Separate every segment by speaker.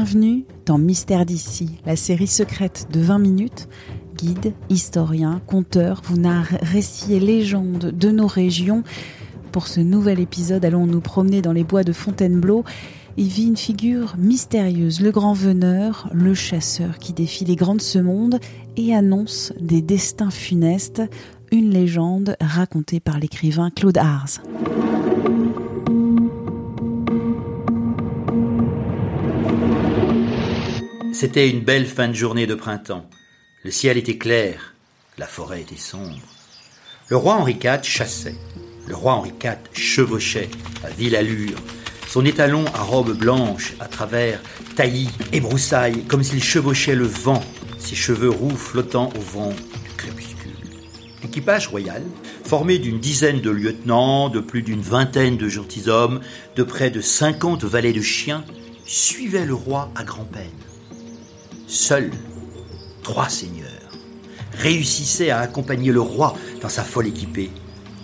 Speaker 1: Bienvenue dans Mystère d'ici, la série secrète de 20 minutes. Guide, historien, conteur vous narre récits et légendes de nos régions. Pour ce nouvel épisode, allons nous promener dans les bois de Fontainebleau et vit une figure mystérieuse, le grand veneur, le chasseur qui défie les grands de monde et annonce des destins funestes, une légende racontée par l'écrivain Claude Ars.
Speaker 2: C'était une belle fin de journée de printemps. Le ciel était clair, la forêt était sombre. Le roi Henri IV chassait. Le roi Henri IV chevauchait à vive allure, son étalon à robe blanche à travers taillis et broussailles, comme s'il chevauchait le vent, ses cheveux roux flottant au vent du crépuscule. L'équipage royal, formé d'une dizaine de lieutenants, de plus d'une vingtaine de gentilshommes, de près de cinquante valets de chiens, suivait le roi à grand-peine. Seuls trois seigneurs réussissaient à accompagner le roi dans sa folle équipée.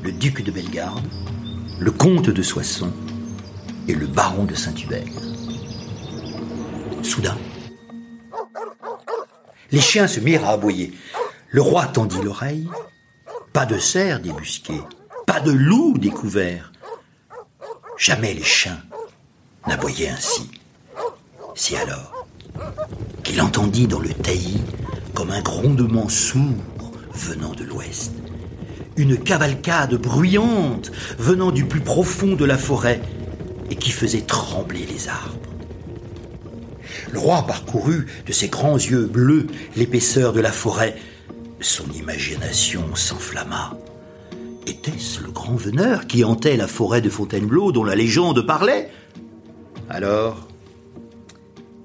Speaker 2: Le duc de Bellegarde, le comte de Soissons et le baron de Saint-Hubert. Soudain, les chiens se mirent à aboyer. Le roi tendit l'oreille. Pas de cerf débusqué, pas de loup découvert. Jamais les chiens n'aboyaient ainsi. Si alors qu'il entendit dans le taillis, comme un grondement sourd venant de l'ouest, une cavalcade bruyante venant du plus profond de la forêt et qui faisait trembler les arbres. Le roi parcourut de ses grands yeux bleus l'épaisseur de la forêt. Son imagination s'enflamma. Était-ce le grand veneur qui hantait la forêt de Fontainebleau dont la légende parlait? Alors,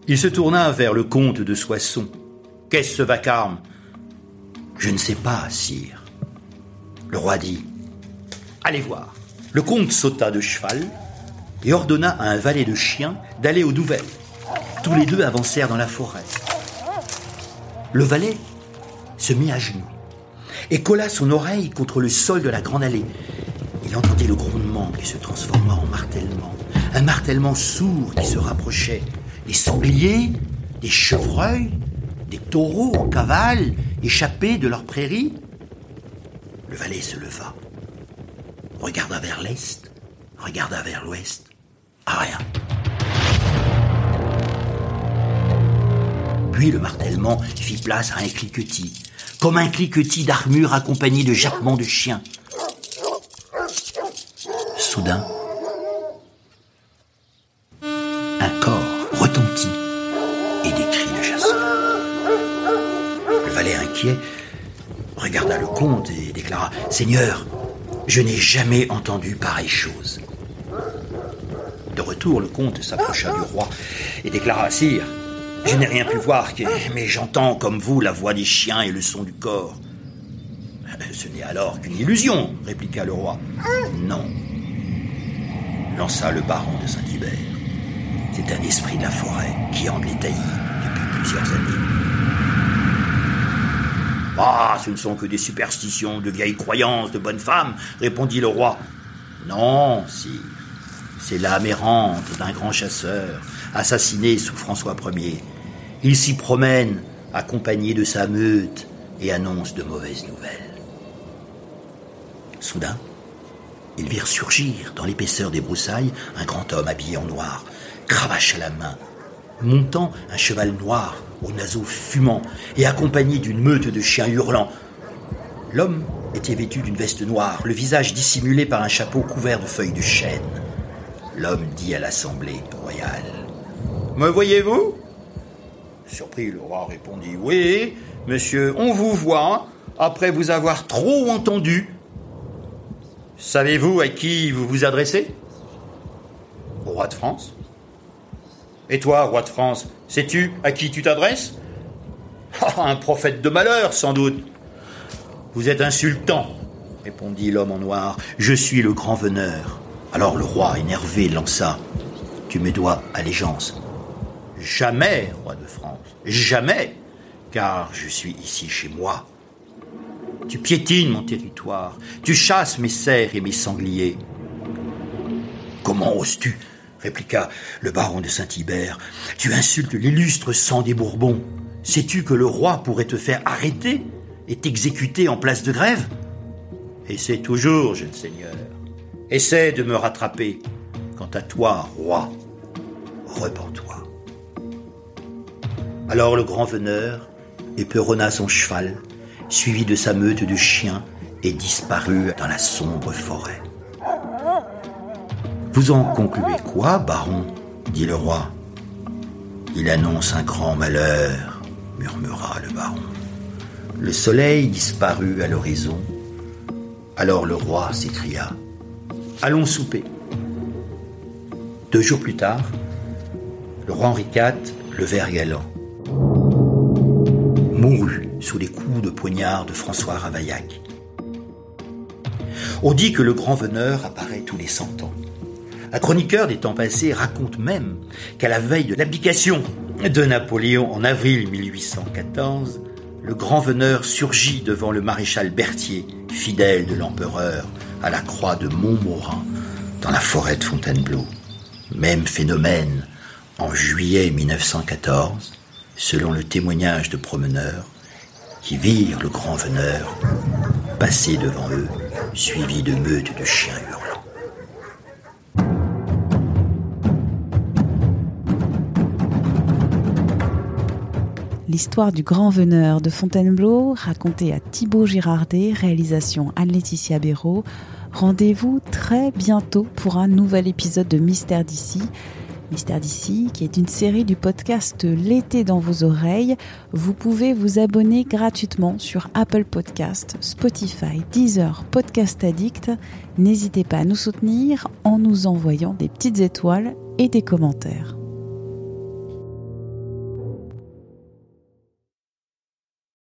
Speaker 2: il se tourna vers le comte de Soissons. Qu'est-ce ce vacarme? Je ne sais pas, sire. Le roi dit Allez voir. Le comte sauta de cheval et ordonna à un valet de chiens d'aller aux nouvelles. Tous les deux avancèrent dans la forêt. Le valet se mit à genoux et colla son oreille contre le sol de la grande allée. Il entendit le grondement qui se transforma en martèlement, un martèlement sourd qui se rapprochait. Des sangliers, des chevreuils, des taureaux en cavale échappés de leur prairie. Le valet se leva, regarda vers l'est, regarda vers l'ouest. Ah rien. Puis le martèlement fit place à un cliquetis, comme un cliquetis d'armure accompagné de jappements de chiens. Soudain, le comte et déclara Seigneur, je n'ai jamais entendu pareille chose. De retour, le comte s'approcha du roi et déclara Sire, je n'ai rien pu voir, mais j'entends comme vous la voix des chiens et le son du corps. Ce n'est alors qu'une illusion, répliqua le roi. Non, lança le baron de Saint-Hubert. C'est un esprit de la forêt qui hante les taillis depuis plusieurs années. Ah, ce ne sont que des superstitions, de vieilles croyances, de bonnes femmes, répondit le roi. Non, sire, c'est l'âme errante d'un grand chasseur, assassiné sous François Ier. Il s'y promène, accompagné de sa meute, et annonce de mauvaises nouvelles. Soudain, ils virent surgir dans l'épaisseur des broussailles un grand homme habillé en noir, cravache à la main, montant un cheval noir aux naseaux fumants et accompagné d'une meute de chiens hurlants. L'homme était vêtu d'une veste noire, le visage dissimulé par un chapeau couvert de feuilles de chêne. L'homme dit à l'assemblée royale Me voyez-vous? Surpris, le roi répondit Oui, monsieur, on vous voit. après vous avoir trop entendu. Savez-vous à qui vous vous adressez? Au roi de France Et toi, roi de France, sais-tu à qui tu t'adresses ah, Un prophète de malheur, sans doute. Vous êtes insultant, répondit l'homme en noir. Je suis le grand veneur. Alors le roi, énervé, lança. Tu me dois allégeance. Jamais, roi de France, jamais, car je suis ici chez moi. Tu piétines mon territoire, tu chasses mes cerfs et mes sangliers. Comment oses-tu répliqua le baron de Saint-Hibert. Tu insultes l'illustre sang des Bourbons. Sais-tu que le roi pourrait te faire arrêter et t'exécuter en place de grève? Essaie toujours, jeune seigneur. Essaie de me rattraper. Quant à toi, roi, repens-toi. Alors le grand veneur éperonna son cheval, suivi de sa meute de chiens, et disparut dans la sombre forêt. Vous en concluez quoi, baron dit le roi. Il annonce un grand malheur, murmura le baron. Le soleil disparut à l'horizon. Alors le roi s'écria Allons souper. Deux jours plus tard, le roi Henri IV, le vert galant, mourut sous les coups de poignard de François Ravaillac. On dit que le grand veneur apparaît tous les cent ans. Un chroniqueur des temps passés raconte même qu'à la veille de l'abdication de Napoléon en avril 1814, le grand veneur surgit devant le maréchal Berthier, fidèle de l'empereur, à la croix de Montmorin, dans la forêt de Fontainebleau. Même phénomène en juillet 1914, selon le témoignage de promeneurs qui virent le grand veneur passer devant eux, suivi de meutes de chiens hurlants.
Speaker 1: L'histoire du grand veneur de Fontainebleau, racontée à Thibaut Girardet, réalisation Anne-Laetitia Béraud. Rendez-vous très bientôt pour un nouvel épisode de Mystère d'ici. Mystère d'ici, qui est une série du podcast L'été dans vos oreilles. Vous pouvez vous abonner gratuitement sur Apple Podcast, Spotify, Deezer, Podcast Addict. N'hésitez pas à nous soutenir en nous envoyant des petites étoiles et des commentaires.